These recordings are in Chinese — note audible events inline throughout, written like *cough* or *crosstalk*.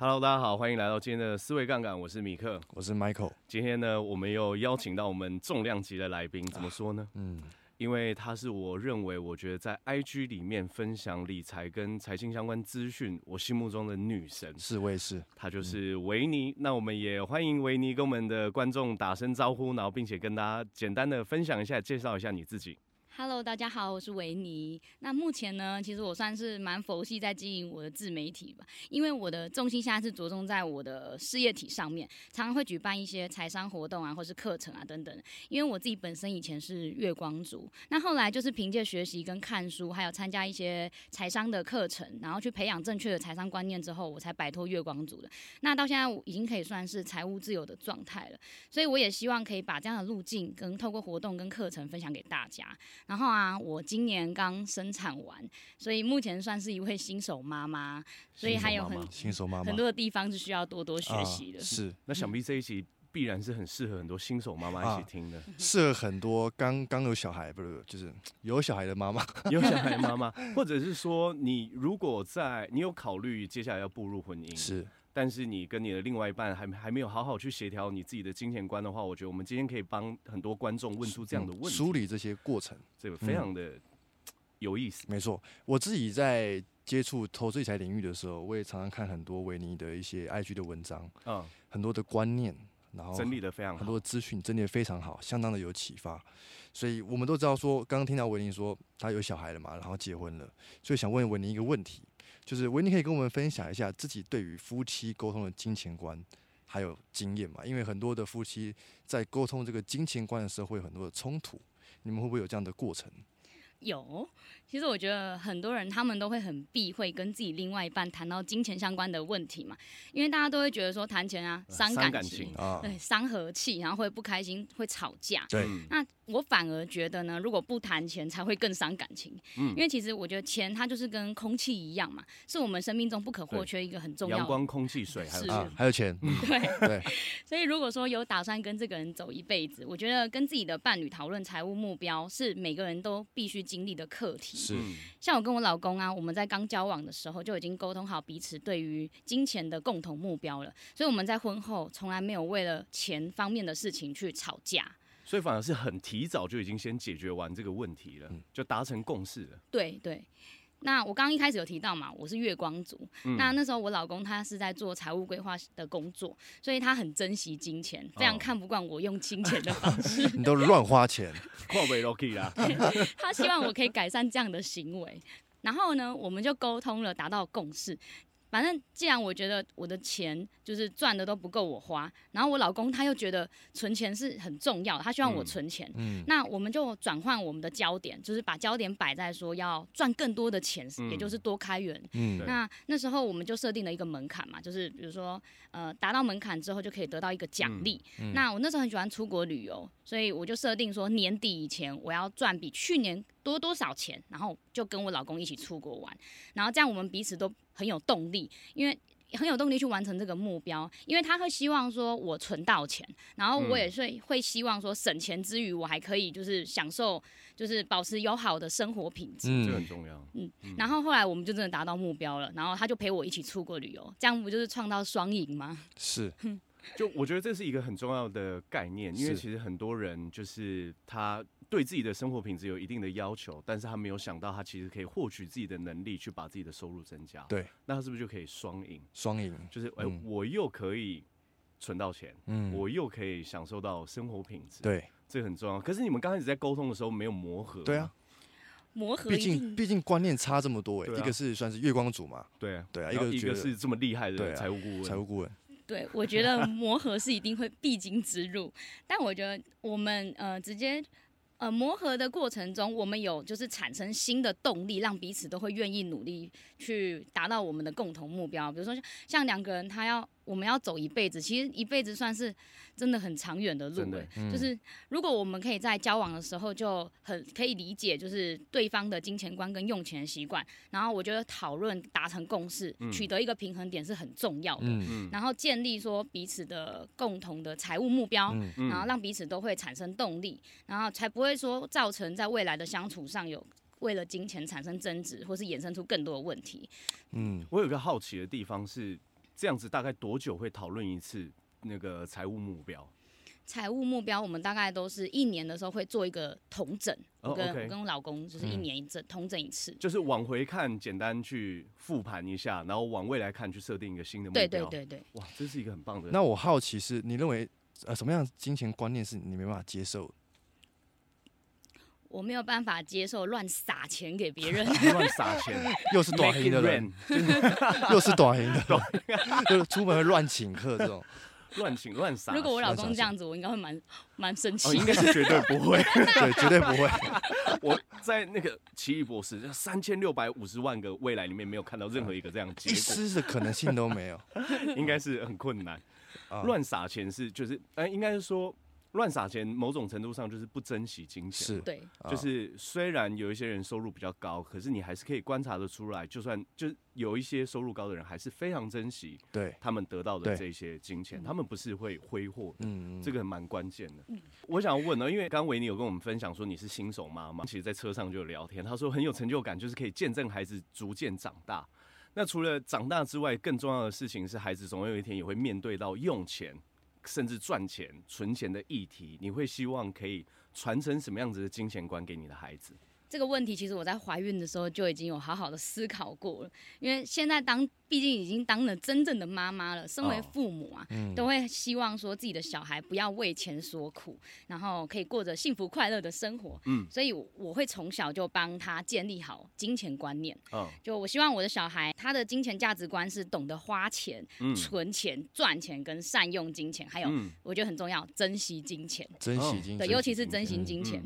Hello，大家好，欢迎来到今天的思维杠杆，我是米克，我是 Michael。今天呢，我们又邀请到我们重量级的来宾，怎么说呢？嗯，因为他是我认为，我觉得在 IG 里面分享理财跟财经相关资讯，我心目中的女神，是，我也是，她就是维尼。嗯、那我们也欢迎维尼跟我们的观众打声招呼，然后并且跟大家简单的分享一下，介绍一下你自己。Hello，大家好，我是维尼。那目前呢，其实我算是蛮佛系在经营我的自媒体吧，因为我的重心现在是着重在我的事业体上面，常常会举办一些财商活动啊，或是课程啊等等。因为我自己本身以前是月光族，那后来就是凭借学习跟看书，还有参加一些财商的课程，然后去培养正确的财商观念之后，我才摆脱月光族的。那到现在我已经可以算是财务自由的状态了，所以我也希望可以把这样的路径跟透过活动跟课程分享给大家。然后啊，我今年刚生产完，所以目前算是一位新手妈妈，所以还有很新手妈妈很多的地方是需要多多学习的。啊、是，那想必这一集必然是很适合很多新手妈妈一起听的，适、啊、合很多刚刚有小孩，不是就是有小孩的妈妈，*laughs* *laughs* 有小孩的妈妈，或者是说你如果在你有考虑接下来要步入婚姻是。但是你跟你的另外一半还还没有好好去协调你自己的金钱观的话，我觉得我们今天可以帮很多观众问出这样的问题，嗯、梳理这些过程，这个非常的有意思。嗯、没错，我自己在接触投资理财领域的时候，我也常常看很多维尼的一些 IG 的文章，嗯，很多的观念，然后整理的非常好，很多资讯整理的非常好，相当的有启发。所以我们都知道说，刚刚听到维尼说他有小孩了嘛，然后结婚了，所以想问维尼一个问题。就是维尼可以跟我们分享一下自己对于夫妻沟通的金钱观还有经验嘛？因为很多的夫妻在沟通这个金钱观的时候会有很多的冲突，你们会不会有这样的过程？有，其实我觉得很多人他们都会很避讳跟自己另外一半谈到金钱相关的问题嘛，因为大家都会觉得说谈钱啊伤感，感情啊，对，伤和气，然后会不开心，会吵架。对，那我反而觉得呢，如果不谈钱才会更伤感情。嗯，因为其实我觉得钱它就是跟空气一样嘛，是我们生命中不可或缺一个很重要的。阳光、空气、水，还有、啊、还有钱。*laughs* 对对。*laughs* 所以如果说有打算跟这个人走一辈子，我觉得跟自己的伴侣讨论财务目标是每个人都必须经历的课题。是，像我跟我老公啊，我们在刚交往的时候就已经沟通好彼此对于金钱的共同目标了，所以我们在婚后从来没有为了钱方面的事情去吵架，所以反而是很提早就已经先解决完这个问题了，嗯、就达成共识了。对对。那我刚刚一开始有提到嘛，我是月光族。嗯、那那时候我老公他是在做财务规划的工作，所以他很珍惜金钱，非常看不惯我用金钱的方式。*laughs* 你都乱花钱，*laughs* 跨不了 key 啦。他希望我可以改善这样的行为，然后呢，我们就沟通了，达到共识。反正既然我觉得我的钱就是赚的都不够我花，然后我老公他又觉得存钱是很重要的，他希望我存钱。嗯，嗯，那我们就转换我们的焦点，就是把焦点摆在说要赚更多的钱，嗯、也就是多开源。嗯，那那时候我们就设定了一个门槛嘛，就是比如说呃达到门槛之后就可以得到一个奖励。嗯嗯、那我那时候很喜欢出国旅游，所以我就设定说年底以前我要赚比去年多多少钱，然后就跟我老公一起出国玩，然后这样我们彼此都很有动力，因为很有动力去完成这个目标，因为他会希望说我存到钱，然后我也是会希望说省钱之余，我还可以就是享受，就是保持友好的生活品质，嗯，这很重要。嗯，然后后来我们就真的达到目标了，然后他就陪我一起出国旅游，这样不就是创造双赢吗？*laughs* 是。就我觉得这是一个很重要的概念，因为其实很多人就是他对自己的生活品质有一定的要求，但是他没有想到他其实可以获取自己的能力去把自己的收入增加。对，那他是不是就可以双赢？双赢就是哎，嗯、我又可以存到钱，嗯，我又可以享受到生活品质。对，这很重要。可是你们刚开始在沟通的时候没有磨合？对啊，磨合。毕竟毕竟观念差这么多哎，啊、一个是算是月光族嘛，对啊，对啊，一个一个是这么厉害的财务顾问，财务顾问。对，我觉得磨合是一定会必经之路，但我觉得我们呃直接呃磨合的过程中，我们有就是产生新的动力，让彼此都会愿意努力去达到我们的共同目标。比如说像像两个人，他要。我们要走一辈子，其实一辈子算是真的很长远的路。的嗯、就是如果我们可以在交往的时候就很可以理解，就是对方的金钱观跟用钱习惯，然后我觉得讨论达成共识，嗯、取得一个平衡点是很重要的。嗯、然后建立说彼此的共同的财务目标，嗯、然后让彼此都会产生动力，然后才不会说造成在未来的相处上有为了金钱产生争执，或是衍生出更多的问题。嗯，我有个好奇的地方是。这样子大概多久会讨论一次那个财务目标？财务目标，我们大概都是一年的时候会做一个统整。我跟、oh, okay. 我跟我老公就是一年一整统、嗯、整一次，就是往回看，简单去复盘一下，然后往未来看，去设定一个新的目标。对对对对，哇，这是一个很棒的。那我好奇是，你认为呃什么样的金钱观念是你没办法接受？我没有办法接受乱撒钱给别人，*laughs* 乱撒钱，*laughs* 又是短黑的人，*laughs* 又是短黑的，就是出门会乱请客这种。乱请乱撒。如果我老公这样子，我应该会蛮蛮生气。哦，应该是绝对不会，对，绝对不会。我在那个奇异博士三千六百五十万个未来里面，没有看到任何一个这样结果，一丝的可能性都没有，应该是很困难。乱撒钱是就是，哎，应该是说。乱撒钱，某种程度上就是不珍惜金钱。是，对，就是虽然有一些人收入比较高，可是你还是可以观察得出来，就算就有一些收入高的人，还是非常珍惜对他们得到的这些金钱，他们不是会挥霍的。嗯，这个蛮关键的。我想问呢，因为刚刚维尼有跟我们分享说你是新手妈妈，其实在车上就有聊天，他说很有成就感，就是可以见证孩子逐渐长大。那除了长大之外，更重要的事情是，孩子总有一天也会面对到用钱。甚至赚钱、存钱的议题，你会希望可以传承什么样子的金钱观给你的孩子？这个问题其实我在怀孕的时候就已经有好好的思考过了，因为现在当毕竟已经当了真正的妈妈了，身为父母啊，都会希望说自己的小孩不要为钱所苦，然后可以过着幸福快乐的生活。嗯，所以我会从小就帮他建立好金钱观念。就我希望我的小孩他的金钱价值观是懂得花钱、存钱、赚钱跟善用金钱，还有我觉得很重要，珍惜金钱，珍惜金钱，对，尤其是珍惜金钱。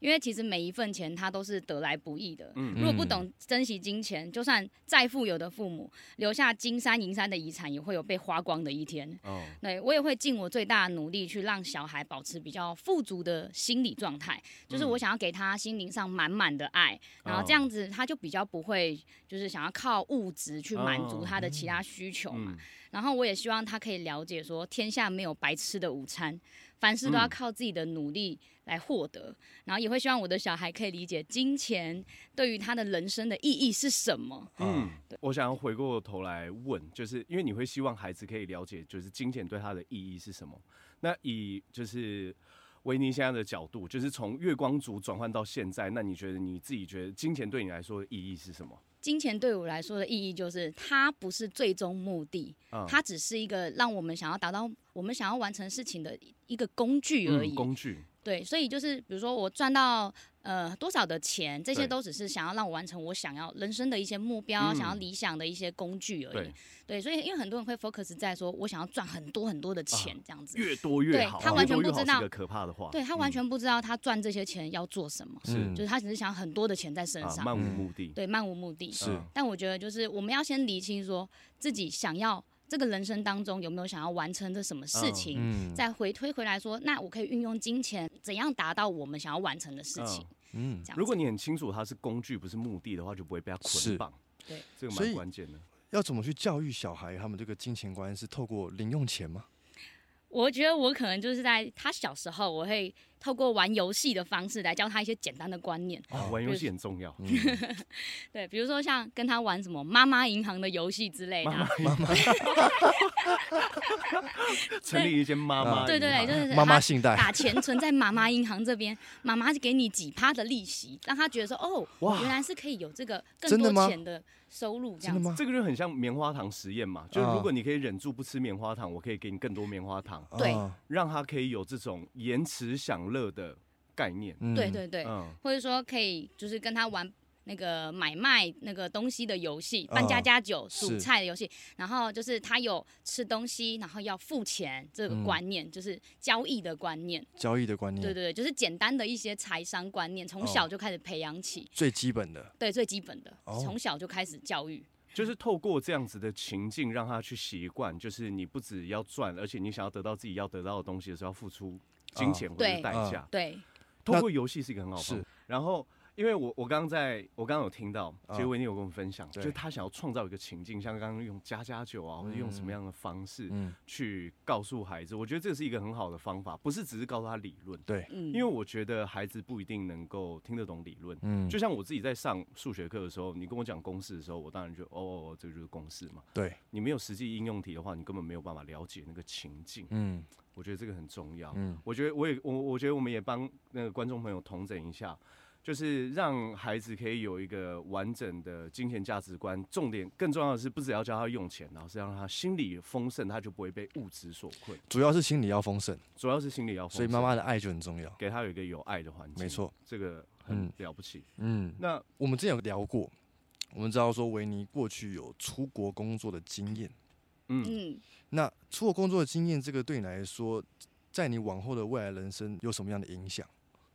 因为其实每一份钱，他都是得来不易的。如果不懂珍惜金钱，就算再富有的父母留下金山银山的遗产，也会有被花光的一天。哦，对，我也会尽我最大的努力去让小孩保持比较富足的心理状态，就是我想要给他心灵上满满的爱，然后这样子他就比较不会就是想要靠物质去满足他的其他需求嘛。然后我也希望他可以了解说，天下没有白吃的午餐。凡事都要靠自己的努力来获得，嗯、然后也会希望我的小孩可以理解金钱对于他的人生的意义是什么。嗯，我想要回过头来问，就是因为你会希望孩子可以了解，就是金钱对他的意义是什么？那以就是维尼现在的角度，就是从月光族转换到现在，那你觉得你自己觉得金钱对你来说的意义是什么？金钱对我来说的意义就是，它不是最终目的，它只是一个让我们想要达到我们想要完成事情的一个工具而已。工具。对，所以就是比如说我赚到呃多少的钱，这些都只是想要让我完成我想要人生的一些目标，想要理想的一些工具而已。对，所以因为很多人会 focus 在说我想要赚很多很多的钱这样子，越多越好。他完全不知道，可怕的话。对，他完全不知道他赚这些钱要做什么，是就是他只是想很多的钱在身上，漫无目的。对，漫无目的。是，但我觉得就是我们要先理清说自己想要。这个人生当中有没有想要完成的什么事情？嗯，再回推回来说，那我可以运用金钱怎样达到我们想要完成的事情？嗯，如果你很清楚它是工具不是目的的话，就不会被它捆绑。对，这个蛮关键的。要怎么去教育小孩？他们这个金钱观是透过零用钱吗？我觉得我可能就是在他小时候，我会透过玩游戏的方式来教他一些简单的观念。哦，玩游戏很重要。*laughs* 对，比如说像跟他玩什么妈妈银行的游戏之类的。妈妈。*laughs* 成立一间妈妈。对对对，就是妈妈信贷，把钱存在妈妈银行这边，妈妈就给你几趴的利息，让他觉得说哦，哇，原来是可以有这个更多钱的。收入这样子，这个就很像棉花糖实验嘛。就是如果你可以忍住不吃棉花糖，我可以给你更多棉花糖，对，让他可以有这种延迟享乐的概念。对对对，或者说可以就是跟他玩。那个买卖那个东西的游戏，扮家家酒、数菜的游戏，然后就是他有吃东西，然后要付钱这个观念，就是交易的观念。交易的观念。对对对，就是简单的一些财商观念，从小就开始培养起。最基本的。对，最基本的，从小就开始教育。就是透过这样子的情境，让他去习惯，就是你不只要赚，而且你想要得到自己要得到的东西的时候，要付出金钱或者代价。对。透过游戏是一个很好方法。然后。因为我我刚刚在我刚刚有听到，其实维尼有跟我们分享，哦、就是他想要创造一个情境，像刚刚用加加酒啊，或者用什么样的方式去告诉孩子，我觉得这是一个很好的方法，不是只是告诉他理论。对，因为我觉得孩子不一定能够听得懂理论。嗯，就像我自己在上数学课的时候，你跟我讲公式的时候，我当然就哦，这个就是公式嘛。对，你没有实际应用题的话，你根本没有办法了解那个情境。嗯。我觉得这个很重要。嗯，我觉得我也我我觉得我们也帮那个观众朋友统整一下，就是让孩子可以有一个完整的金钱价值观。重点更重要的是，不只要教他用钱，然后是让他心里丰盛，他就不会被物质所困。主要是心里要丰盛，主要是心里要丰盛。所以妈妈的爱就很重要，给他有一个有爱的环境。没错，这个很了不起。嗯，那我们之前有聊过，我们知道说维尼过去有出国工作的经验。嗯，那出国工作的经验，这个对你来说，在你往后的未来人生有什么样的影响？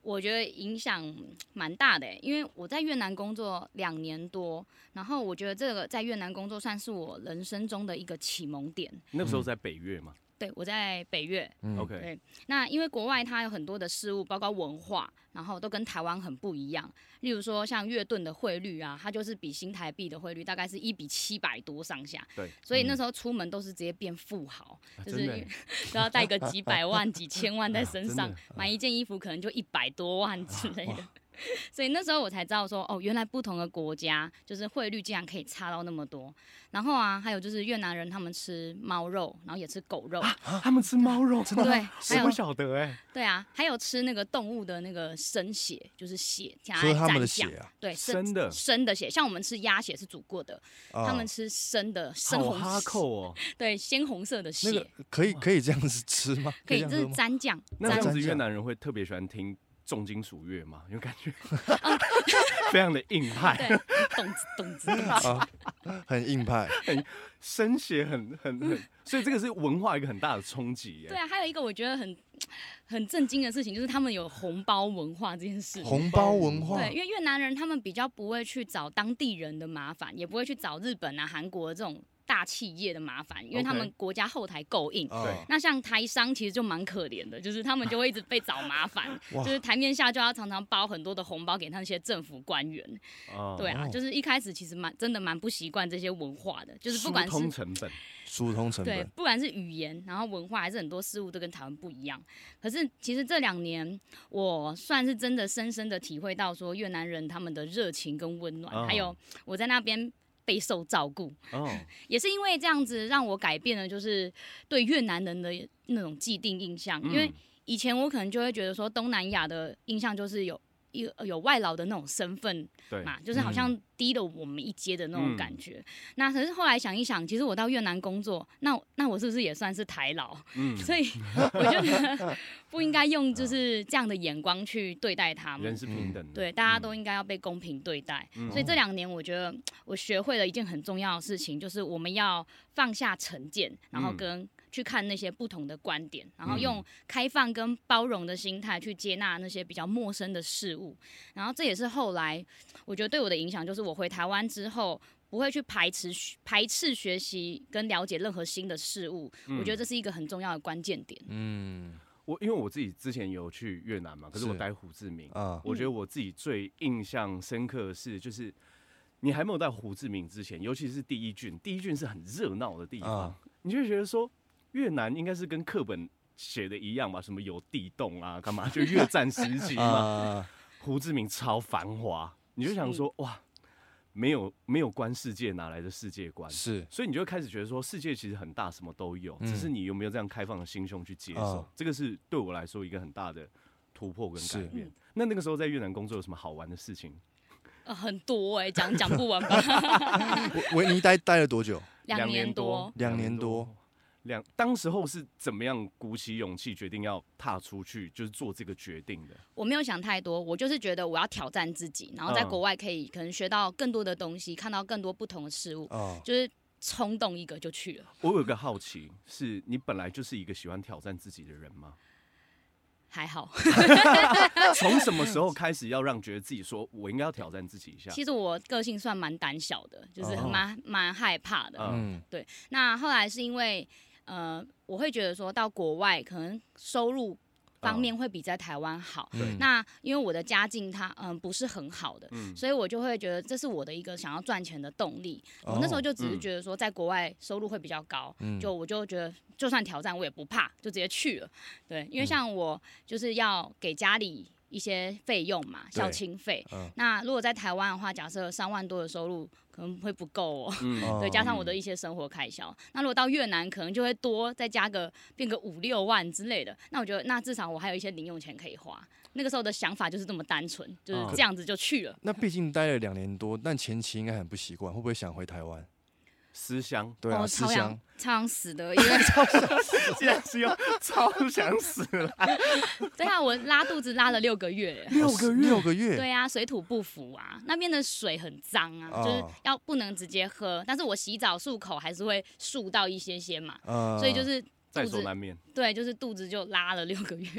我觉得影响蛮大的，因为我在越南工作两年多，然后我觉得这个在越南工作算是我人生中的一个启蒙点。那时候在北越吗？对，我在北越。嗯，OK。对，那因为国外它有很多的事物，包括文化，然后都跟台湾很不一样。例如说，像越盾的汇率啊，它就是比新台币的汇率大概是一比七百多上下。对。所以那时候出门都是直接变富豪，嗯、就是 *laughs* 都要带个几百万、几千万在身上，啊、买一件衣服可能就一百多万之类的。*laughs* *laughs* 所以那时候我才知道说，哦，原来不同的国家就是汇率竟然可以差到那么多。然后啊，还有就是越南人他们吃猫肉，然后也吃狗肉。啊，他们吃猫肉？真的？对，还有不晓得哎。对啊，还有吃那个动物的那个生血，就是血加在他们的血啊。对，生的生的血，像我们吃鸭血是煮过的，他们吃生的生红。哈扣哦。对，鲜红色的血。那个可以可以这样子吃吗？可以，这是蘸酱。那这样子越南人会特别喜欢听。重金属乐嘛，有感觉，*laughs* *laughs* 非常的硬派，对，动子动子，啊，很硬派，很声血，很很很，所以这个是文化一个很大的冲击耶。对啊，还有一个我觉得很很震惊的事情，就是他们有红包文化这件事。红包文化，对，因为越南人他们比较不会去找当地人的麻烦，也不会去找日本啊、韩国的这种。大企业的麻烦，因为他们国家后台够硬。对，那像台商其实就蛮可怜的，就是他们就会一直被找麻烦，*laughs* 就是台面下就要常常包很多的红包给那些政府官员。对啊，就是一开始其实蛮真的蛮不习惯这些文化的，就是不管是疏通成本，疏通成本，对，不管是语言，然后文化还是很多事物都跟台湾不一样。可是其实这两年我算是真的深深的体会到说越南人他们的热情跟温暖，还有我在那边。备受照顾，oh. *laughs* 也是因为这样子让我改变了，就是对越南人的那种既定印象。嗯、因为以前我可能就会觉得说，东南亚的印象就是有。有有外劳的那种身份，对嘛，就是好像低了我们一阶的那种感觉。嗯、那可是后来想一想，其实我到越南工作，那那我是不是也算是台劳？嗯，*laughs* 所以 *laughs* 我觉得不应该用就是这样的眼光去对待他们。人是平等的，对，大家都应该要被公平对待。嗯、所以这两年，我觉得我学会了一件很重要的事情，就是我们要放下成见，然后跟、嗯。去看那些不同的观点，然后用开放跟包容的心态去接纳那些比较陌生的事物，然后这也是后来我觉得对我的影响，就是我回台湾之后不会去排斥排斥学习跟了解任何新的事物，嗯、我觉得这是一个很重要的关键点。嗯，我因为我自己之前有去越南嘛，可是我待胡志明啊，我觉得我自己最印象深刻的是，就是你还没有到胡志明之前，尤其是第一郡，第一郡是很热闹的地方，啊、你就觉得说。越南应该是跟课本写的一样吧？什么有地洞啊，干嘛？*laughs* 就越战时期嘛。胡志明超繁华，你就想说哇，没有没有观世界哪来的世界观？是，所以你就开始觉得说世界其实很大，什么都有，只是你有没有这样开放的心胸去接受？这个是对我来说一个很大的突破跟改变。那那个时候在越南工作有什么好玩的事情？呃，很多哎，讲讲不完吧。*laughs* 维尼待待了多久？两年多，两年多。两当时候是怎么样鼓起勇气决定要踏出去，就是做这个决定的？我没有想太多，我就是觉得我要挑战自己，然后在国外可以可能学到更多的东西，看到更多不同的事物，哦、就是冲动一个就去了。我有个好奇，是你本来就是一个喜欢挑战自己的人吗？还好。*laughs* *laughs* 从什么时候开始要让觉得自己说我应该要挑战自己一下？其实我个性算蛮胆小的，就是蛮蛮、哦、害怕的。嗯，对。那后来是因为。呃，我会觉得说到国外可能收入方面会比在台湾好。嗯那因为我的家境它嗯不是很好的，嗯所以我就会觉得这是我的一个想要赚钱的动力。我那时候就只是觉得说，在国外收入会比较高，嗯就我就觉得就算挑战我也不怕，就直接去了。对，因为像我就是要给家里一些费用嘛，对孝亲费。嗯那如果在台湾的话，假设三万多的收入可能会不够哦。对，加上我的一些生活开销，那如果到越南，可能就会多再加个变个五六万之类的。那我觉得，那至少我还有一些零用钱可以花。那个时候的想法就是这么单纯，就是哦这样子就去了。那毕竟待了两年多，但前期应该很不习惯，会不会想回台湾？思乡，对啊，哦，思乡。超想。超想死的，因为 *laughs* 竟然是用 *laughs* 超想死了。*laughs* 对啊，我拉肚子拉了六个月。六个月，六个月，对啊，水土不服啊，那边的水很脏啊，哦就是要不能直接喝，但是我洗澡漱口还是会漱到一些些嘛，呃所以就是在肚子所难免，对，就是肚子就拉了六个月，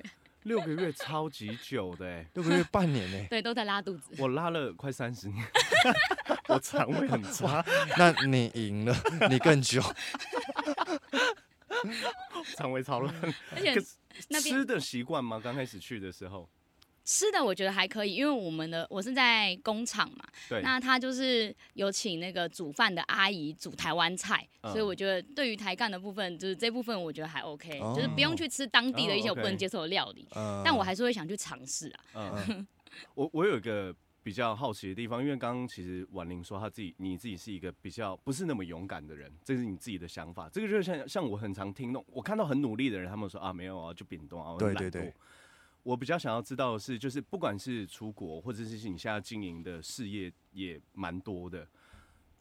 六个月超级久的欸，*laughs* 六个月半年呢。*laughs* 对，都在拉肚子。我拉了快三十年，*laughs* 我肠胃很差，那你赢了，你更久。肠胃超烂。而且可是那吃的习惯吗？刚开始去的时候，吃的我觉得还可以，因为我们的我是在工厂嘛，对，那他就是有请那个煮饭的阿姨煮台湾菜，嗯所以我觉得对于台干的部分，就是这部分我觉得还 OK，、哦就是不用去吃当地的一些哦我不能接受的料理，呃但我还是会想去尝试啊。嗯，*laughs* 我我有一个比较好奇的地方，因为刚刚其实婉玲说她自己你自己是一个比较不是那么勇敢的人，这是你自己的想法。这个就是像像我很常听那种，我看到很努力的人，他们说啊没有啊就扁动啊，对对。我比较想要知道的是，就是不管是出国，或者是你现在经营的事业也蛮多的，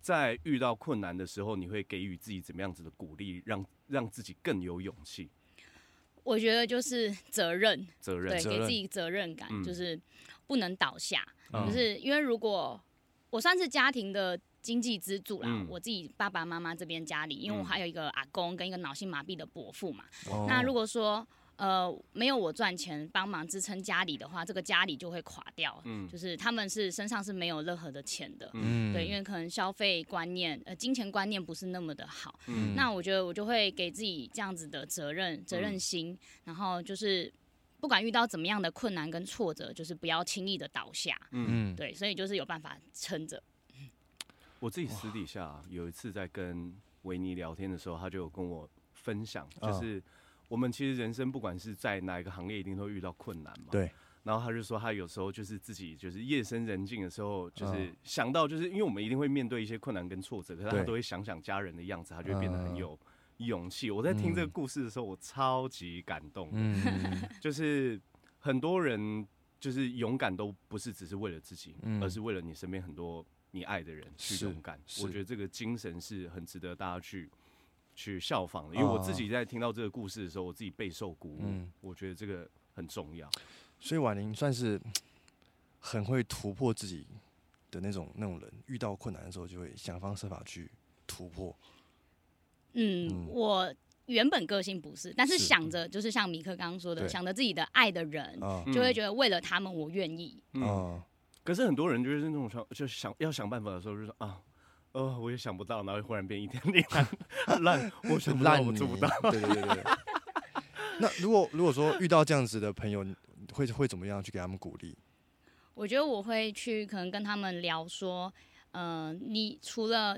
在遇到困难的时候，你会给予自己怎么样子的鼓励，让让自己更有勇气、我觉得就是责任，责任对，？给自己责任感，嗯就是不能倒下。嗯就是因为如果我算是家庭的经济支柱啦，嗯我自己爸爸妈妈这边家里，因为我嗯还有一个阿公跟一个脑性麻痹的伯父嘛。哦那如果说呃没有我赚钱帮忙支撑家里的话，这个家里就会垮掉。嗯。就是他们是身上是没有任何的钱的。嗯。对，因为可能消费观念，呃，金钱观念不是那么的好，嗯。那我觉得我就会给自己这样子的责任、责任心，然后就是不管遇到怎么样的困难跟挫折，就是不要轻易的倒下，嗯。对，所以就是有办法撑着。我自己私底下啊有一次在跟维尼聊天的时候，他就有跟我分享，嗯就是我们其实人生不管是在哪一个行业，一定都会遇到困难嘛。对。然后他就说，他有时候就是自己就是夜深人静的时候，就是嗯想到就是因为我们一定会面对一些困难跟挫折，可是他都会想想家人的样子，他就会变得很嗯有勇气。我在听这个故事的时候，我超级感动。嗯 *laughs* 就是很多人就是勇敢都不是只是为了自己，嗯而是为了你身边很多你爱的人去勇敢。我觉得这个精神是很值得大家去去效仿的。因为我自己在听到这个故事的时候，我自己备受鼓舞。嗯我觉得这个很重要。所以婉玲算是很会突破自己的那种那种人，遇到困难的时候就会想方设法去突破。嗯，嗯我原本个性不是，但是是想着就是像米克刚刚说的，想着自己的爱的人，啊就会觉得为了他们我愿意。嗯，啊可是很多人就是那种想就想要想办法的时候，就说啊。呃，我也想不到，然后忽然变一点点烂，*laughs* 我想不到，烂我做不到。对对对对。那如果如果说遇到这样子的朋友，你会会怎么样去给他们鼓励？我觉得我会去可能跟他们聊说，呃，你除了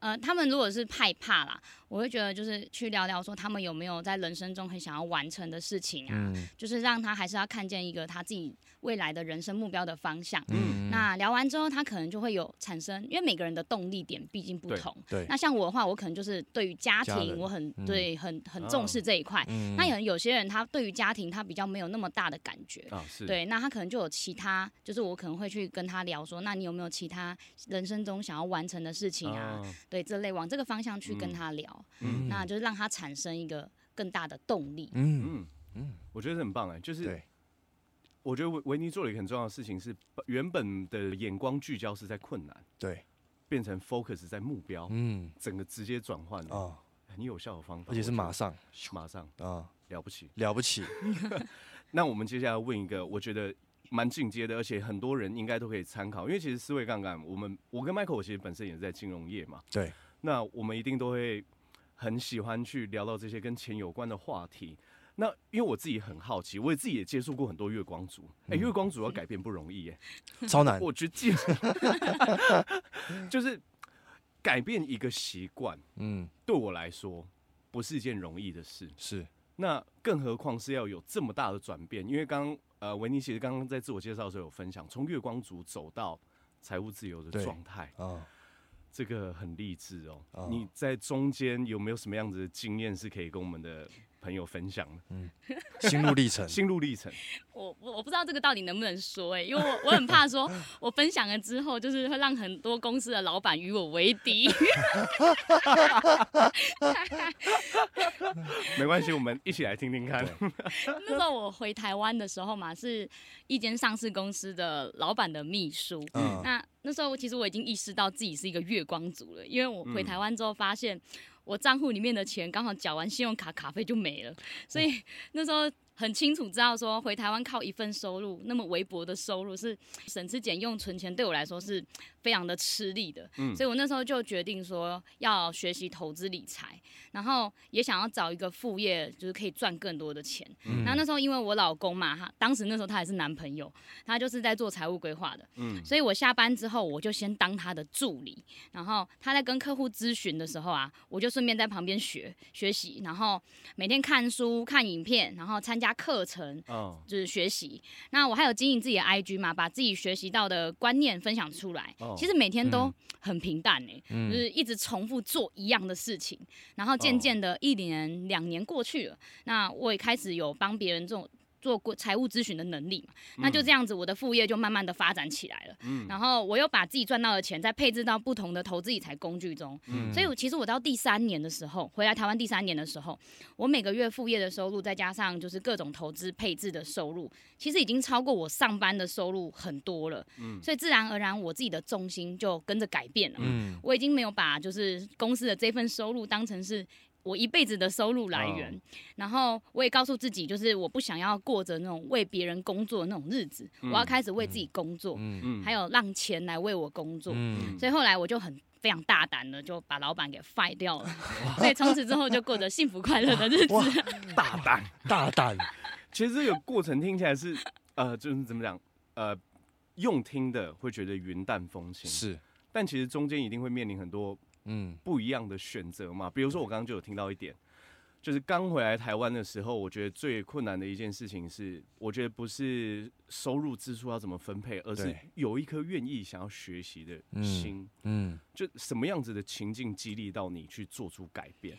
呃，他们如果是害怕啦，我会觉得就是去聊聊说他们有没有在人生中很想要完成的事情啊，嗯就是让他还是要看见一个他自己未来的人生目标的方向。嗯，那聊完之后，他可能就会有产生，因为每个人的动力点毕竟不同。对，那像我的话，我可能就是对于家庭，家我很嗯对很很重视这一块。嗯那有有些人他对于家庭他比较没有那么大的感觉。啊，是，对，那他可能就有其他，就是我可能会去跟他聊说，那你有没有其他人生中想要完成的事情啊？啊对，这类往这个方向去跟他聊，嗯那就是让他产生一个更大的动力。嗯嗯嗯，我觉得很棒哎，就是对，我觉得维维尼做了一个很重要的事情是，把原本的眼光聚焦是在困难，对，变成 focus 在目标，嗯。整个直接转换了，啊，很有效的方法，而且是马上马上啊，了不起。了不起，*laughs* 那我们接下来问一个，我觉得蛮进阶的，而且很多人应该都可以参考，因为其实思维杠杆，我们我跟 Michael 我其实本身也是在金融业嘛，对，那我们一定都会很喜欢去聊到这些跟钱有关的话题。那因为我自己很好奇，我也自己也接触过很多月光族。哎、月光族要改变不容易耶，*laughs* 超难。我觉得 *laughs* 就是改变一个习惯，嗯，对我来说不是一件容易的事。是，那更何况是要有这么大的转变。因为刚呃维尼其实刚刚在自我介绍的时候有分享，从月光族走到财务自由的状态啊，这个很励志哦。哦你在中间有没有什么样子的经验是可以跟我们的？朋友分享的，嗯，心路历程，心路历程。我我我不知道这个到底能不能说哎、欸，因为我我很怕说，*laughs* 我分享了之后，就是会让很多公司的老板与我为敌。*laughs* 没关系，我们一起来听听看。*laughs* 那时候我回台湾的时候嘛，是一间上市公司的老板的秘书。嗯，那那时候其实我已经意识到自己是一个月光族了，因为我回台湾之后发现。我账户里面的钱刚好缴完信用卡卡费就没了，所以那时候。很清楚知道说回台湾靠一份收入那么微薄的收入是省吃俭用存钱，对我来说是非常的吃力的。嗯，所以我那时候就决定说要学习投资理财，然后也想要找一个副业，就是可以赚更多的钱。嗯，然后那时候因为我老公嘛，他当时那时候他也是男朋友，他就是在做财务规划的。嗯，所以我下班之后我就先当他的助理，然后他在跟客户咨询的时候啊，我就顺便在旁边学学习，然后每天看书、看影片，然后参加。课程，就是学习。Oh. 那我还有经营自己的 IG 嘛，把自己学习到的观念分享出来。Oh. 其实每天都很平淡呢、欸，mm. 就是一直重复做一样的事情。然后渐渐的一年两、oh. 年过去了，那我也开始有帮别人这种。做过财务咨询的能力嘛，那就这样子，我的副业就慢慢的发展起来了。嗯，然后我又把自己赚到的钱再配置到不同的投资理财工具中。嗯，所以我其实我到第三年的时候，回来台湾第三年的时候，我每个月副业的收入再加上就是各种投资配置的收入，其实已经超过我上班的收入很多了。嗯，所以自然而然我自己的重心就跟着改变了。嗯，我已经没有把就是公司的这份收入当成是。我一辈子的收入来源，oh. 然后我也告诉自己，就是我不想要过着那种为别人工作的那种日子，嗯、我要开始为自己工作，嗯。嗯，还有让钱来为我工作，嗯，所以后来我就很非常大胆的就把老板给 fire 掉了，*laughs* 所以从此之后就过着幸福快乐的日子。大胆。大胆，其实这个过程听起来是呃，就是怎么讲，呃，用听的会觉得云淡风轻，是，但其实中间一定会面临很多。嗯，不一样的选择嘛。比如说，我刚刚就有听到一点，就是刚回来台湾的时候，我觉得最困难的一件事情是，我觉得不是收入支出要怎么分配，而是有一颗愿意想要学习的心。嗯，就什么样子的情境激励到你去做出改变？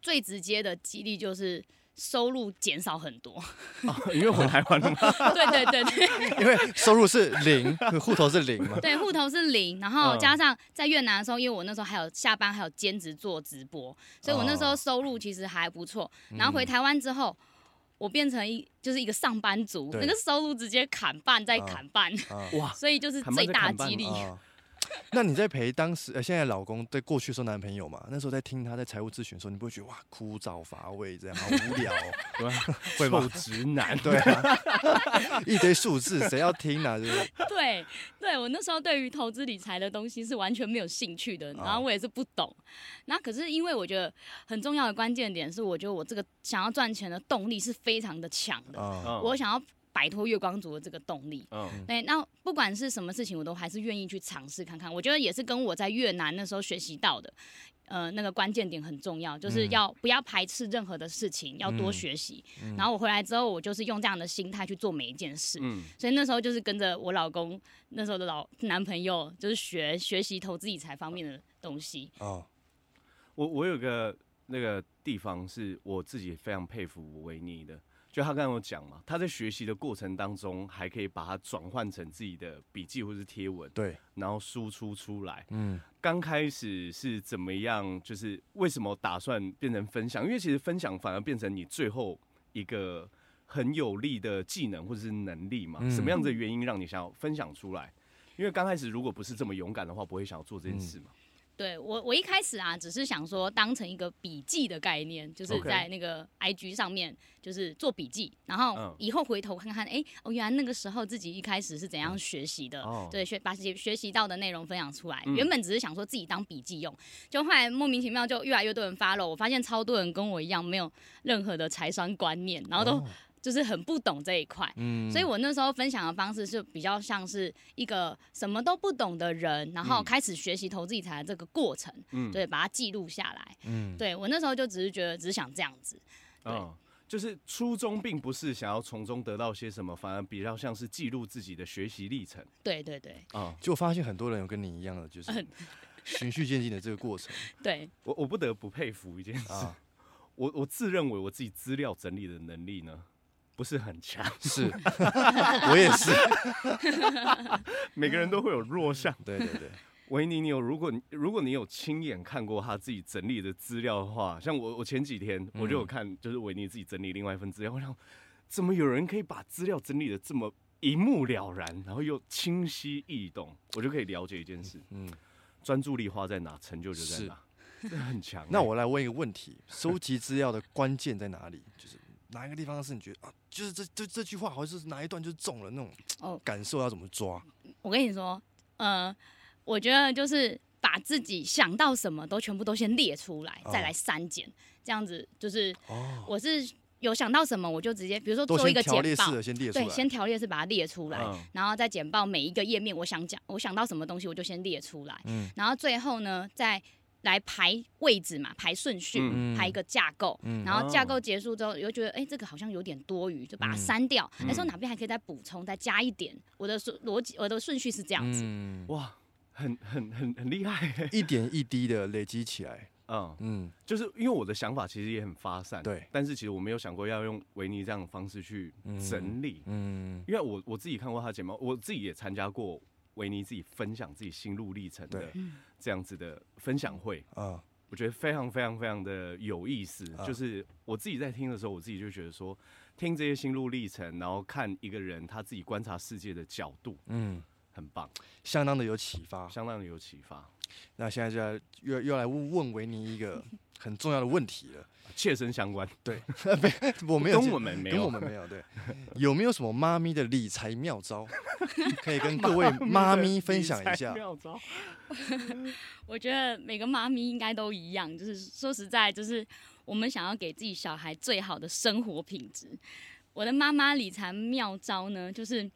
最直接的激励就是。收入减少很多，哦，因为回台湾了吗？*laughs* 对对对对，因为收入是零，户头是零嘛。对，户头是零，然后加上在越南的时候，因为我那时候还有下班，还有兼职做直播，所以我那时候收入其实还不错。然后回台湾之后，我变成一就是一个上班族，那个收入直接砍半再砍半，哇！*laughs* 所以就是最大激励。*laughs* 那你在陪当时呃现在老公在过去说男朋友嘛？那时候在听他在财务咨询的时候，你不会觉得哇枯燥乏味这样好无聊，*laughs* 对吧？会吗？直男，对啊，一堆数字谁要听啊？就 *laughs* 是对对，我那时候对于投资理财的东西是完全没有兴趣的，然后我也是不懂。那可是因为我觉得很重要的关键点是，我觉得我这个想要赚钱的动力是非常的强的，我想要。摆脱月光族的这个动力，嗯，对，那不管是什么事情，我都还是愿意去尝试看看。我觉得也是跟我在越南那时候学习到的，呃，那个关键点很重要，就是要不要排斥任何的事情，要多学习。然后我回来之后，我就是用这样的心态去做每一件事。嗯，所以那时候就是跟着我老公那时候的老男朋友，就是学学习投资理财方面的东西。哦，我我有个那个地方是我自己非常佩服维尼的。就他刚刚有讲嘛，他在学习的过程当中，还可以把它转换成自己的笔记或是贴文，对，然后输出出来。嗯，刚开始是怎么样？就是为什么打算变成分享？因为其实分享反而变成你最后一个很有力的技能或者是能力嘛。嗯，什么样子的原因让你想要分享出来？因为刚开始如果不是这么勇敢的话，不会想要做这件事嘛。对我，我一开始啊，只是想说当成一个笔记的概念，就是在那个 IG 上面，就是做笔记，然后以后回头看看，哎、欸，哦，原来那个时候自己一开始是怎样学习的，嗯、对，学把学学习到的内容分享出来。嗯、原本只是想说自己当笔记用，就后来莫名其妙就越来越多人 follow，我发现超多人跟我一样没有任何的财商观念，然后都。就是很不懂这一块，嗯，所以我那时候分享的方式是比较像是一个什么都不懂的人，然后开始学习投资理财的这个过程，嗯，对，把它记录下来，嗯，对我那时候就只是觉得只想这样子，对，哦，就是初衷并不是想要从中得到些什么，反而比较像是记录自己的学习历程，对对对，啊，就发现很多人有跟你一样的，就是循序渐进的这个过程，对我我不得不佩服一件事，啊，我我自认为我自己资料整理的能力呢。不是很强，是，*laughs* 我也是。*laughs* 每个人都会有弱项，对对对。维尼，你有如果如果你有亲眼看过他自己整理的资料的话，像我我前几天我就有看，就是维尼自己整理另外一份资料，我想怎么有人可以把资料整理的这么一目了然，然后又清晰易懂，我就可以了解一件事，嗯，专注力花在哪，成就就在哪，这很强。那我来问一个问题：收集资料的关键在哪里？就是。哪一个地方是你觉得啊，就是这这这句话，好像是哪一段就中了那种哦。感受，要怎么抓？哦，我跟你说，呃，我觉得就是把自己想到什么都全部都先列出来，再来删减，哦，这样子就是，我是有想到什么，我就直接，比如说做一个简报，先列对，先条列式把它列出来，嗯，然后再简报每一个页面，我想讲，我想到什么东西，我就先列出来，嗯，然后最后呢，再。来排位置嘛，排顺序，嗯、排一个架构，嗯、然后架构结束之后，又觉得哎、欸，这个好像有点多余，就把它删掉。那时候哪边还可以再补充，再加一点。我的逻逻辑，我的顺序是这样子。嗯、哇，很很很很厉害，一点一滴的累积起来。嗯嗯，就是因为我的想法其实也很发散，对。但是其实我没有想过要用维尼这样的方式去整理。嗯，嗯因为我我自己看过他简报，我自己也参加过。维尼自己分享自己心路历程的这样子的分享会啊，我觉得非常非常非常的有意思。就是我自己在听的时候，我自己就觉得说，听这些心路历程，然后看一个人他自己观察世界的角度，嗯，很棒，相当的有启发，相当的有启发。那现在就要又又来问问维尼一个 *laughs* 很重要的问题了。切身相关，对，*laughs* 没我没有跟我们没有，跟我们没有，对，有没有什么妈咪的理财妙招，可以跟各位妈咪分享一下？妙招，*laughs* 我觉得每个妈咪应该都一样，就是说实在，就是我们想要给自己小孩最好的生活品质。我的妈妈理财妙招呢，就是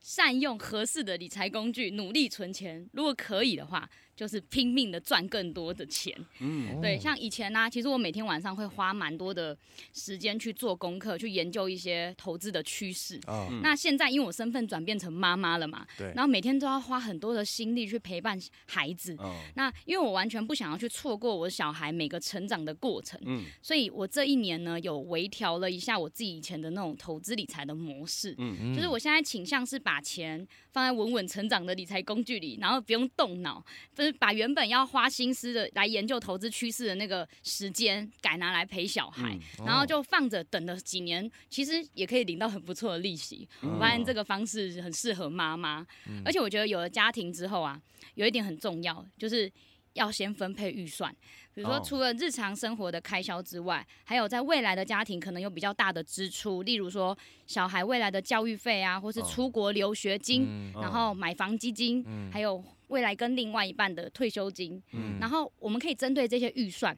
善用合适的理财工具，努力存钱，如果可以的话。就是拼命的赚更多的钱，嗯，对，像以前呢、啊，其实我每天晚上会花蛮多的时间去做功课，去研究一些投资的趋势。哦，那现在因为我身份转变成妈妈了嘛，对，然后每天都要花很多的心力去陪伴孩子。哦，那因为我完全不想要去错过我小孩每个成长的过程，嗯，所以我这一年呢，有微调了一下我自己以前的那种投资理财的模式，嗯。嗯，就是我现在倾向是把钱放在稳稳成长的理财工具里，然后不用动脑，把原本要花心思的来研究投资趋势的那个时间，改拿来陪小孩，然后就放着等了几年，其实也可以领到很不错的利息。嗯、我发现这个方式很适合妈妈，嗯、而且我觉得有了家庭之后啊，有一点很重要，就是要先分配预算。比如说，除了日常生活的开销之外，还有在未来的家庭可能有比较大的支出，例如说小孩未来的教育费啊，或是出国留学金，然后买房基金，还有。未来跟另外一半的退休金，嗯，然后我们可以针对这些预算，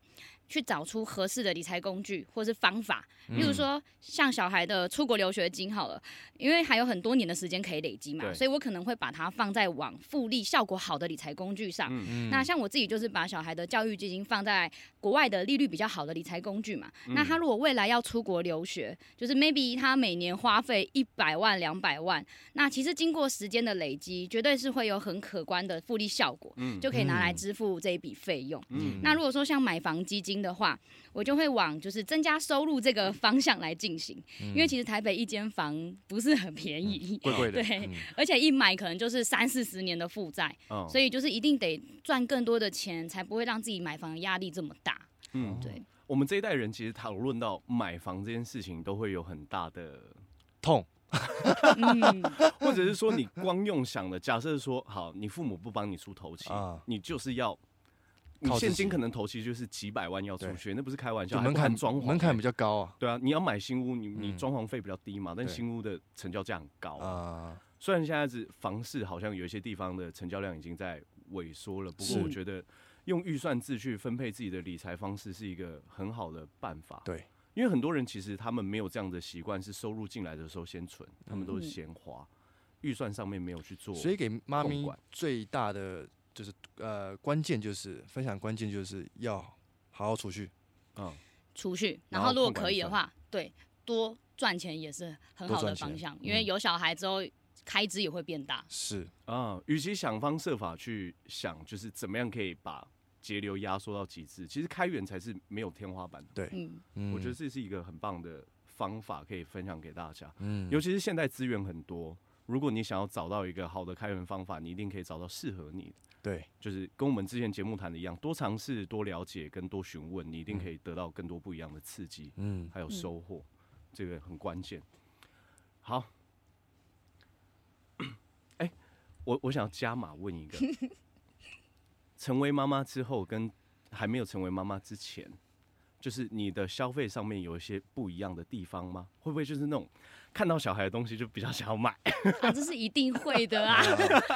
去找出合适的理财工具或是方法，例如说像小孩的出国留学金好了，因为还有很多年的时间可以累积嘛，所以我可能会把它放在往复利效果好的理财工具上。嗯嗯，那像我自己就是把小孩的教育基金放在国外的利率比较好的理财工具嘛。嗯、那他如果未来要出国留学，就是 maybe 他每年花费一百万两百万，那其实经过时间的累积，绝对是会有很可观的复利效果，嗯，就可以拿来支付这一笔费用。嗯，那如果说像买房基金的话，我就会往就是增加收入这个方向来进行，嗯、因为其实台北一间房不是很便宜，贵贵、嗯、的，对，嗯、而且一买可能就是三四十年的负债，哦、所以就是一定得赚更多的钱，才不会让自己买房的压力这么大。嗯，对。我们这一代人其实讨论到买房这件事情，都会有很大的痛，嗯、*laughs* 或者是说你光用想的，假设说好，你父母不帮你出头期，啊、你就是要。你现金可能投期就是几百万要出去，那不是开玩笑，门槛装潢门槛比较高啊。对啊，你要买新屋，你你装潢费比较低嘛，但新屋的成交价很高啊。虽然现在是房市好像有一些地方的成交量已经在萎缩了，不过我觉得用预算制去分配自己的理财方式是一个很好的办法。对，因为很多人其实他们没有这样的习惯，是收入进来的时候先存，他们都是先花，预算上面没有去做。所以给妈咪最大的就是呃关键就是分享关键就是要好好储蓄，嗯，储蓄，然后如果可以的话，对，多赚钱也是很好的方向，因为有小孩之后。开支也会变大，是啊，与其想方设法去想，就是怎么样可以把节流压缩到极致，其实开源才是没有天花板的。对，嗯，我觉得这是一个很棒的方法，可以分享给大家。嗯，尤其是现在资源很多，如果你想要找到一个好的开源方法，你一定可以找到适合你的。对，就是跟我们之前节目谈的一样，多尝试、多了解、跟多询问，你一定可以得到更多不一样的刺激。嗯，还有收获，嗯、这个很关键。好。哎我我想加码问一个，*laughs* 成为妈妈之后跟还没有成为妈妈之前，就是你的消费上面有一些不一样的地方吗？会不会就是那种看到小孩的东西就比较想要买？啊，这是一定会的啊！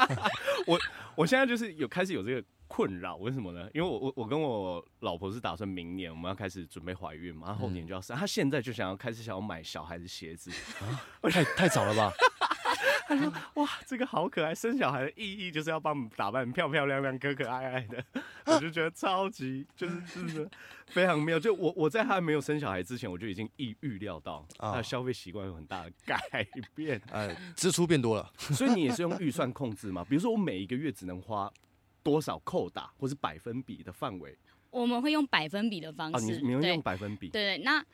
*laughs* 我我现在就是有开始有这个困扰，为什么呢？因为我我我跟我老婆是打算明年我们要开始准备怀孕嘛，然后后年就要生，她现在就想要开始想要买小孩的鞋子，啊，太太早了吧？*laughs* 他说：“哇，这个好可爱！生小孩的意义就是要帮我们打扮漂漂亮亮、可可爱爱的。*laughs* ”我就觉得超级，就是就是非常妙。就我我在他还没有生小孩之前，我就已经预预料到他的消费习惯有很大的改变，*laughs* 哎，支出变多了。*laughs* 所以你也是用预算控制吗？比如说我每一个月只能花多少扣打，或是百分比的范围？我们会用百分比的方式。你们用百分比？对对，那。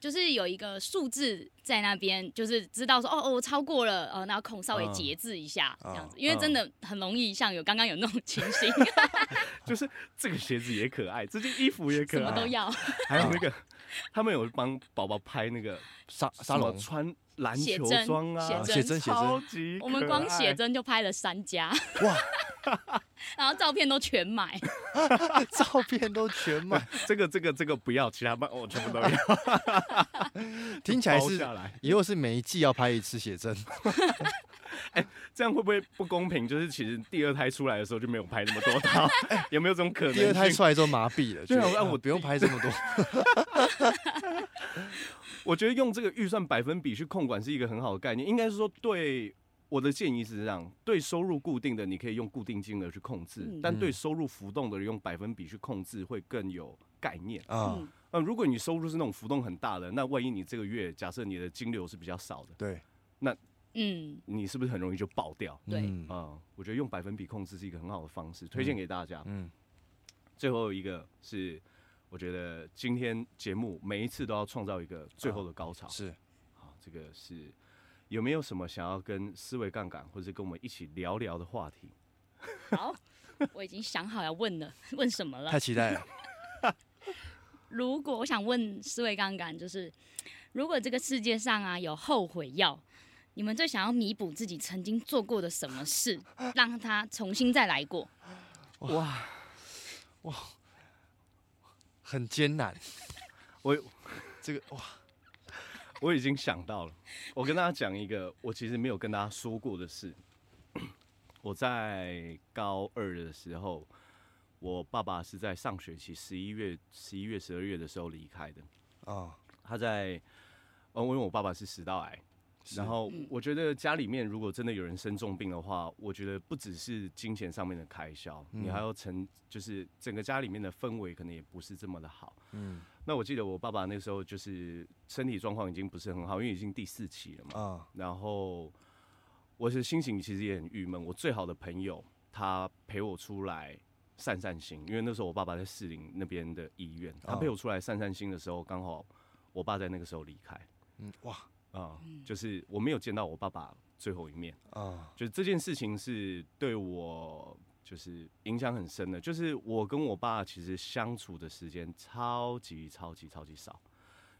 就是有一个数字在那边，就是知道说哦哦，我超过了，呃，然后孔稍微节制一下这样子，因为真的很容易像有刚刚有那种情形，*laughs* 就是这个鞋子也可爱，这件衣服也可爱，什么都要，还有那 *laughs* 个他们有帮宝宝拍那个沙沙龙穿篮球装啊，写真写真，超级，我们光写真就拍了三家哇。*laughs* 然后照片都全买，*laughs* 照片都全买，*laughs* 这个这个这个不要，其他班我全部都要。听起来是以后是每一季要拍一次写真。哎，这样会不会不公平？就是其实第二胎出来的时候就没有拍那么多套，有没有这种可能？第二胎出来之后麻痹了，就让我不用拍这么多。我觉得用这个预算百分比去控管是一个很好的概念，应该是说对。我的建议是这样：对收入固定的，你可以用固定金额去控制；嗯、但对收入浮动的，用百分比去控制会更有概念啊。嗯，呃、如果你收入是那种浮动很大的，那万一你这个月假设你的金流是比较少的，对，那嗯，你是不是很容易就爆掉？对，啊，我觉得用百分比控制是一个很好的方式，推荐给大家。嗯，最后一个是，我觉得今天节目每一次都要创造一个最后的高潮。是，好，这个是。有没有什么想要跟思维杠杆或者跟我们一起聊聊的话题？*laughs* 好，我已经想好要问了，问什么了？太期待了。*laughs* 如果我想问思维杠杆，就是如果这个世界上啊有后悔药，你们最想要弥补自己曾经做过的什么事，让他重新再来过？哇哇，很艰难。*laughs* 我这个哇。我已经想到了，我跟大家讲一个我其实没有跟大家说过的事。我在高二的时候，我爸爸是在上学期十一月、十一月、十二月的时候离开的。啊，他在，哦，因为我爸爸是食道癌。然后我觉得家里面如果真的有人生重病的话，我觉得不只是金钱上面的开销，你还要成就是整个家里面的氛围可能也不是这么的好。嗯，那我记得我爸爸那时候就是身体状况已经不是很好，因为已经第四期了嘛。啊，然后我是心情其实也很郁闷。我最好的朋友他陪我出来散散心，因为那时候我爸爸在士林那边的医院，他陪我出来散散心的时候，刚好我爸在那个时候离开。嗯，哇。啊，就是我没有见到我爸爸最后一面啊，就是这件事情是对我就是影响很深的。就是我跟我爸其实相处的时间超级超级超级少，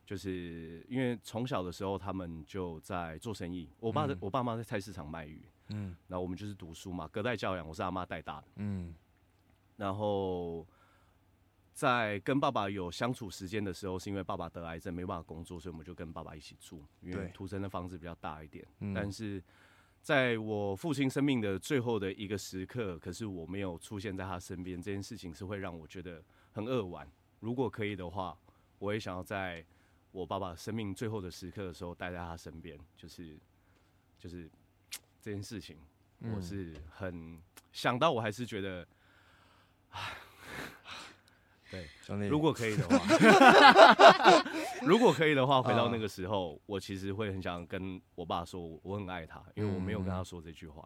就是因为从小的时候他们就在做生意，我爸的我爸妈在菜市场卖鱼，嗯，然后我们就是读书嘛，隔代教养，我是阿妈带大的，嗯，然后在跟爸爸有相处时间的时候，是因为爸爸得癌症没办法工作，所以我们就跟爸爸一起住，因为土城的房子比较大一点。但是在我父亲生命的最后的一个时刻，可是我没有出现在他身边，这件事情是会让我觉得很扼腕。如果可以的话，我也想要在我爸爸生命最后的时刻的时候待在他身边，就是就是这件事情，我是很想到，我还是觉得，唉，对，兄弟，如果可以的话，*laughs* 如果可以的话，回到那个时候，我其实会很想跟我爸说，我很爱他，因为我没有跟他说这句话。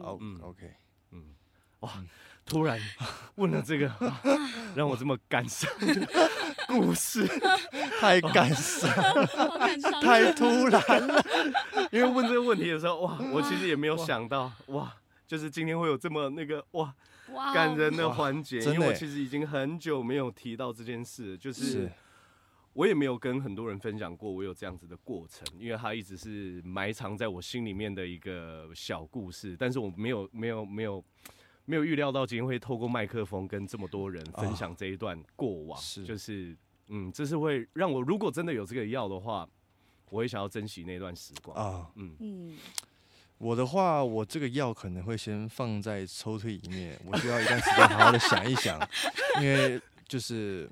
哦，嗯，OK，嗯，哇，突然问了这个，*laughs* 让我这么感伤的故事，*laughs* 太感伤，太突然了。因为问这个问题的时候，哇，我其实也没有想到，哇，就是今天会有这么那个哇感人的环节，因为我其实已经很久没有提到这件事，就是。我也没有跟很多人分享过我有这样子的过程，因为它一直是埋藏在我心里面的一个小故事。但是我没有没有没有没有预料到今天会透过麦克风跟这么多人分享这一段过往，是就是嗯，这是会让我如果真的有这个药的话，我会想要珍惜那段时光啊。嗯嗯，我的话，我这个药可能会先放在抽屉里面，我需要一段时间好好的想一想，因为。就是，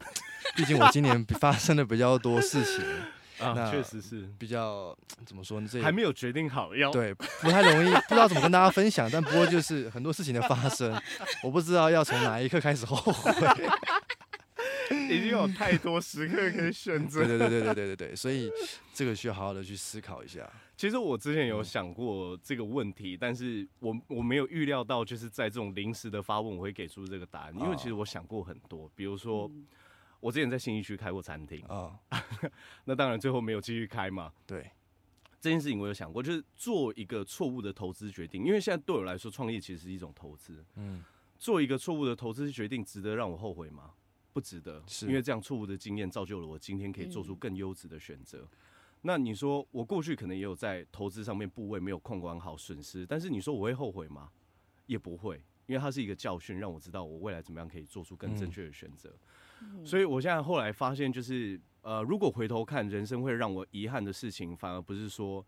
毕竟我今年发生的比较多事情 *laughs* 啊，确实是比较怎么说呢？这还没有决定好要对，不太容易，不知道怎么跟大家分享。但不过就是很多事情的发生，我不知道要从哪一刻开始后悔。已经有太多时刻可以选择。对对对对对对对，所以这个需要好好的去思考一下。其实我之前有想过这个问题，但是我我没有预料到，就是在这种临时的发问，我会给出这个答案。因为其实我想过很多，比如说我之前在新义区开过餐厅啊，那当然最后没有继续开嘛。对，这件事情我有想过，就是做一个错误的投资决定。因为现在对我来说，创业其实是一种投资。嗯，做一个错误的投资决定，值得让我后悔吗？不值得，是因为这样错误的经验造就了我今天可以做出更优质的选择。那你说我过去可能也有在投资上面部位没有控管好损失，但是你说我会后悔吗？也不会，因为它是一个教训，让我知道我未来怎么样可以做出更正确的选择。所以我现在后来发现，就是呃，如果回头看人生会让我遗憾的事情，反而不是说。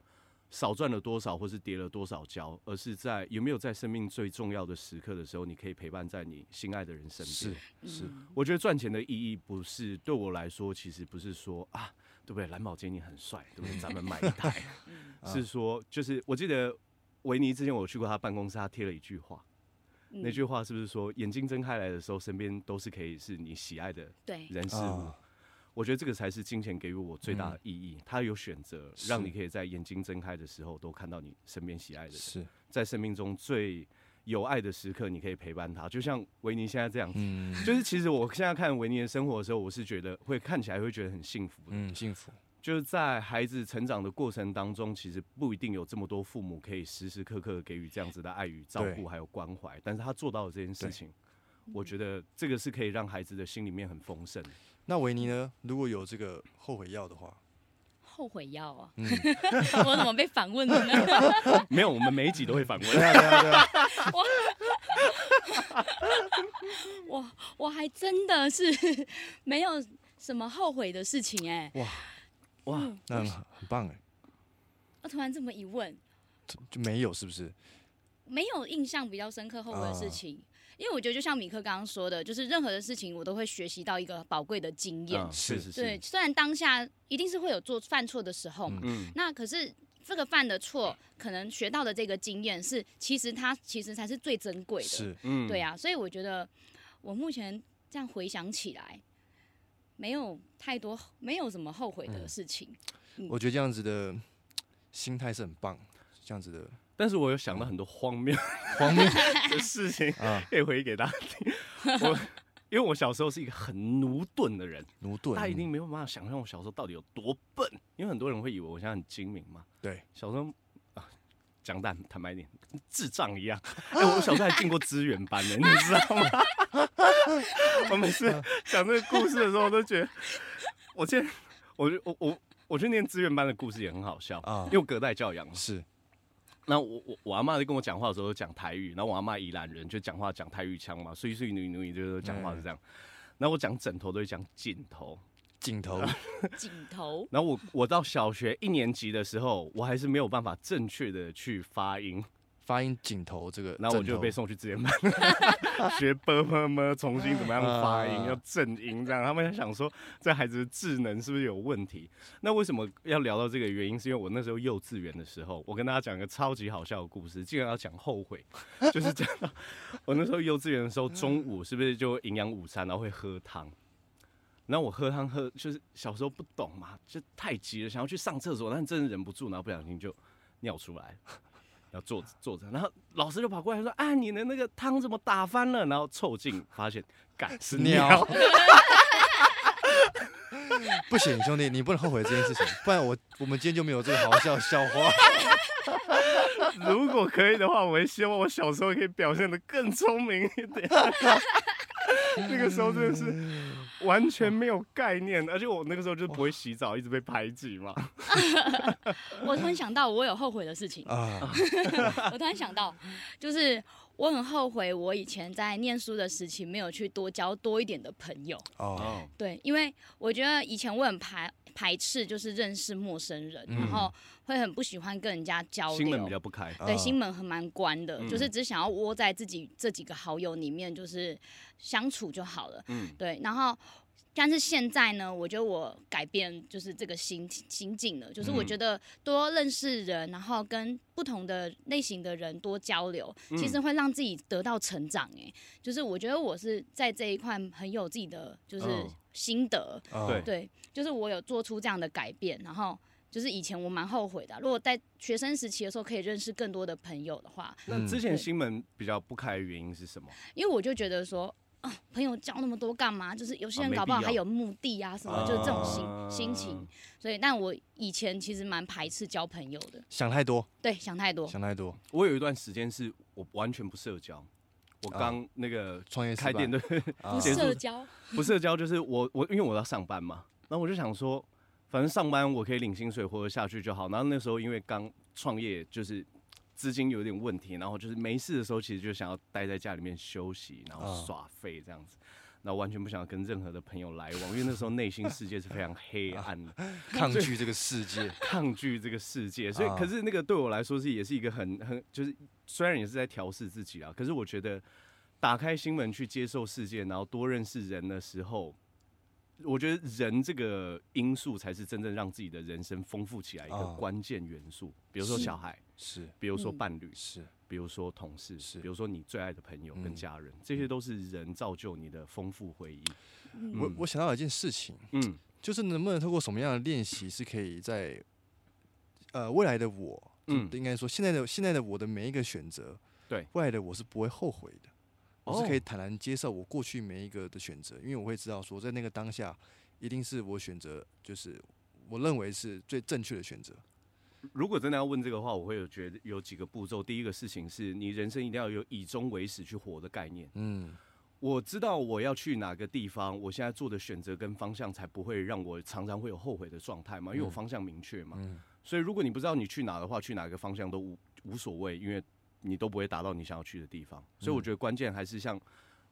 少赚了多少，或是跌了多少跤，而是在有没有在生命最重要的时刻的时候，你可以陪伴在你心爱的人身边。是是，我觉得赚钱的意义不是对我来说，其实不是说啊，对不对？蓝宝坚尼很帅，对不对？咱们买一台。*laughs* 是说，就是我记得维尼之前我去过他办公室，他贴了一句话，那句话是不是说，眼睛睁开来的时候，身边都是可以是你喜爱的人事物。我觉得这个才是金钱给予我最大的意义。它有选择，让你可以在眼睛睁开的时候都看到你身边喜爱的人。是在生命中最有爱的时刻，你可以陪伴他。就像维尼现在这样子，*laughs* 就是其实我现在看维尼的生活的时候，我是觉得会看起来会觉得很幸福。嗯，幸福。就是在孩子成长的过程当中，其实不一定有这么多父母可以时时刻刻给予这样子的爱与照顾，还有关怀。但是他做到了这件事情，我觉得这个是可以让孩子的心里面很丰盛。那维尼呢？如果有这个后悔药的话，后悔药啊？嗯、*laughs* 我怎么被反问了呢？*laughs* 没有，我们每一集都会反问。对啊，对啊，对啊。*laughs* 我我我还真的是没有什么后悔的事情哎、欸。哇哇，嗯、那很很棒哎。我突然这么一问，就没有是不是？没有印象比较深刻后悔的事情。啊因为我觉得，就像米克刚刚说的，就是任何的事情，我都会学习到一个宝贵的经验。嗯、是是是。对，虽然当下一定是会有做犯错的时候，嗯，那可是这个犯的错，可能学到的这个经验是，其实它其实才是最珍贵的。是，嗯，对啊，所以我觉得我目前这样回想起来，没有太多，没有什么后悔的事情。嗯嗯、我觉得这样子的心态是很棒，这样子的。但是我有想到很多荒谬、荒谬 *laughs* 的事情，可以回忆给大家听。我因为我小时候是一个很駑钝的人，駑钝，他一定没有办法想象我小时候到底有多笨。因为很多人会以为我现在很精明嘛。对，小时候啊，讲坦坦白一点，智障一样。*laughs* 哎，我小时候还进过资源班呢，你知道吗？*laughs* 我每次讲这个故事的时候，我都觉得，我现在，我我我我觉得念资源班的故事也很好笑啊，因为我隔代教养是。那我我我阿妈在跟我讲话的时候讲台语，然后我阿妈宜兰人就讲话讲台语腔嘛，所以所以女女就是讲话是这样。嗯、然后我讲枕头都会讲镜头，镜头，*laughs* 镜头。然后我我到小学一年级的时候，我还是没有办法正确的去发音。发音镜头这个，然后我就被送去字典班学啵啵啵，重新怎么样发音，要正音这样。他们想说这孩子的智能是不是有问题？那为什么要聊到这个原因？是因为我那时候幼稚园的时候，我跟大家讲一个超级好笑的故事，竟然要讲后悔，*laughs* 就是讲我那时候幼稚园的时候，中午是不是就营养午餐，然后会喝汤？然后我喝汤喝，就是小时候不懂嘛，就太急了，想要去上厕所，但真的忍不住，然后不小心就尿出来。要坐着坐着，然后老师就跑过来说：“啊，你的那个汤怎么打翻了？”然后凑近发现，干是尿。*laughs* 不行，兄弟，你不能后悔这件事情，不然我我们今天就没有这个好笑笑话。*laughs* 如果可以的话，我也希望我小时候可以表现得更聪明一点。*laughs* 那个时候真的是完全没有概念，而且我那个时候就不会洗澡，一直被排挤嘛。*laughs* 我突然想到，我有后悔的事情。*laughs* 我突然想到，就是我很后悔，我以前在念书的时期没有去多交多一点的朋友。哦。对，因为我觉得以前我很排排斥，就是认识陌生人，然后会很不喜欢跟人家交流，心门比较不开。对，心门很蛮关的，就是只想要窝在自己这几个好友里面，就是。相处就好了，嗯，对，然后，但是现在呢，我觉得我改变就是这个心心境了，就是我觉得多认识人，然后跟不同的类型的人多交流，其实会让自己得到成长。哎，就是我觉得我是在这一块很有自己的就是心得，对对，就是我有做出这样的改变，然后就是以前我蛮后悔的，如果在学生时期的时候可以认识更多的朋友的话，那之前心门比较不开的原因是什么？因为我就觉得说。啊，朋友交那么多干嘛？就是有些人搞不好还有目的啊什么，就是这种心、啊、心情。所以，但我以前其实蛮排斥交朋友的。想太多。对，想太多。想太多。我有一段时间是我完全不社交。我刚那个创业开店的，不社交。*laughs* 不社交就是我我因为我要上班嘛，然后我就想说，反正上班我可以领薪水活得下去就好。然后那时候因为刚创业，就是。资金有点问题，然后就是没事的时候，其实就想要待在家里面休息，然后耍废这样子，然后完全不想要跟任何的朋友来往，因为那时候内心世界是非常黑暗的，*laughs* 抗拒这个世界，*laughs* 抗拒这个世界。所以，可是那个对我来说是也是一个很很就是，虽然也是在调试自己啊，可是我觉得打开心门去接受世界，然后多认识人的时候。我觉得人这个因素才是真正让自己的人生丰富起来一个关键元素。比如说小孩是，比如说伴侣是，比如说同事是，比如说你最爱的朋友跟家人，这些都是人造就你的丰富回忆。我我想到一件事情，嗯，就是能不能透过什么样的练习是可以在呃未来的我，嗯，应该说现在的现在的我的每一个选择，对。未来的我是不会后悔的。我是可以坦然接受我过去每一个的选择，因为我会知道说，在那个当下，一定是我选择，就是我认为是最正确的选择。如果真的要问这个话，我会有觉得有几个步骤。第一个事情是你人生一定要有以终为始去活的概念。嗯，我知道我要去哪个地方，我现在做的选择跟方向才不会让我常常会有后悔的状态嘛，因为我方向明确嘛。嗯。所以如果你不知道你去哪的话，去哪个方向都无无所谓，因为。你都不会达到你想要去的地方，所以我觉得关键还是像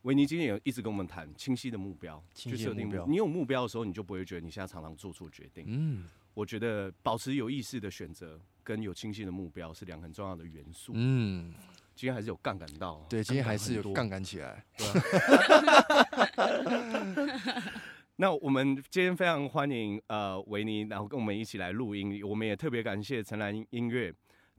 维尼今天也一直跟我们谈清晰的目标，去设定目标。你有目标的时候，你就不会觉得你现在常常做错决定。嗯，我觉得保持有意识的选择跟有清晰的目标是两个很重要的元素。嗯，今天还是有杠杆到，对，今天还是有杠杆起来。对 *laughs* 那我们今天非常欢迎呃维尼，然后跟我们一起来录音。我们也特别感谢陈兰音乐。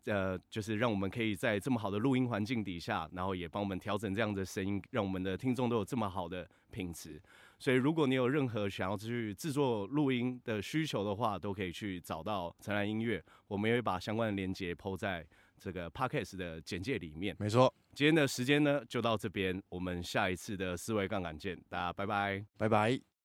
呃，就是让我们可以在这么好的录音环境底下，然后也帮我们调整这样的声音，让我们的听众都有这么好的品质。所以，如果你有任何想要去制作录音的需求的话，都可以去找到陈兰音乐，我们也会把相关的链接 po 在这个 podcast 的简介里面。没错，今天的时间呢就到这边，我们下一次的思维杠杆见，大家拜拜，拜拜。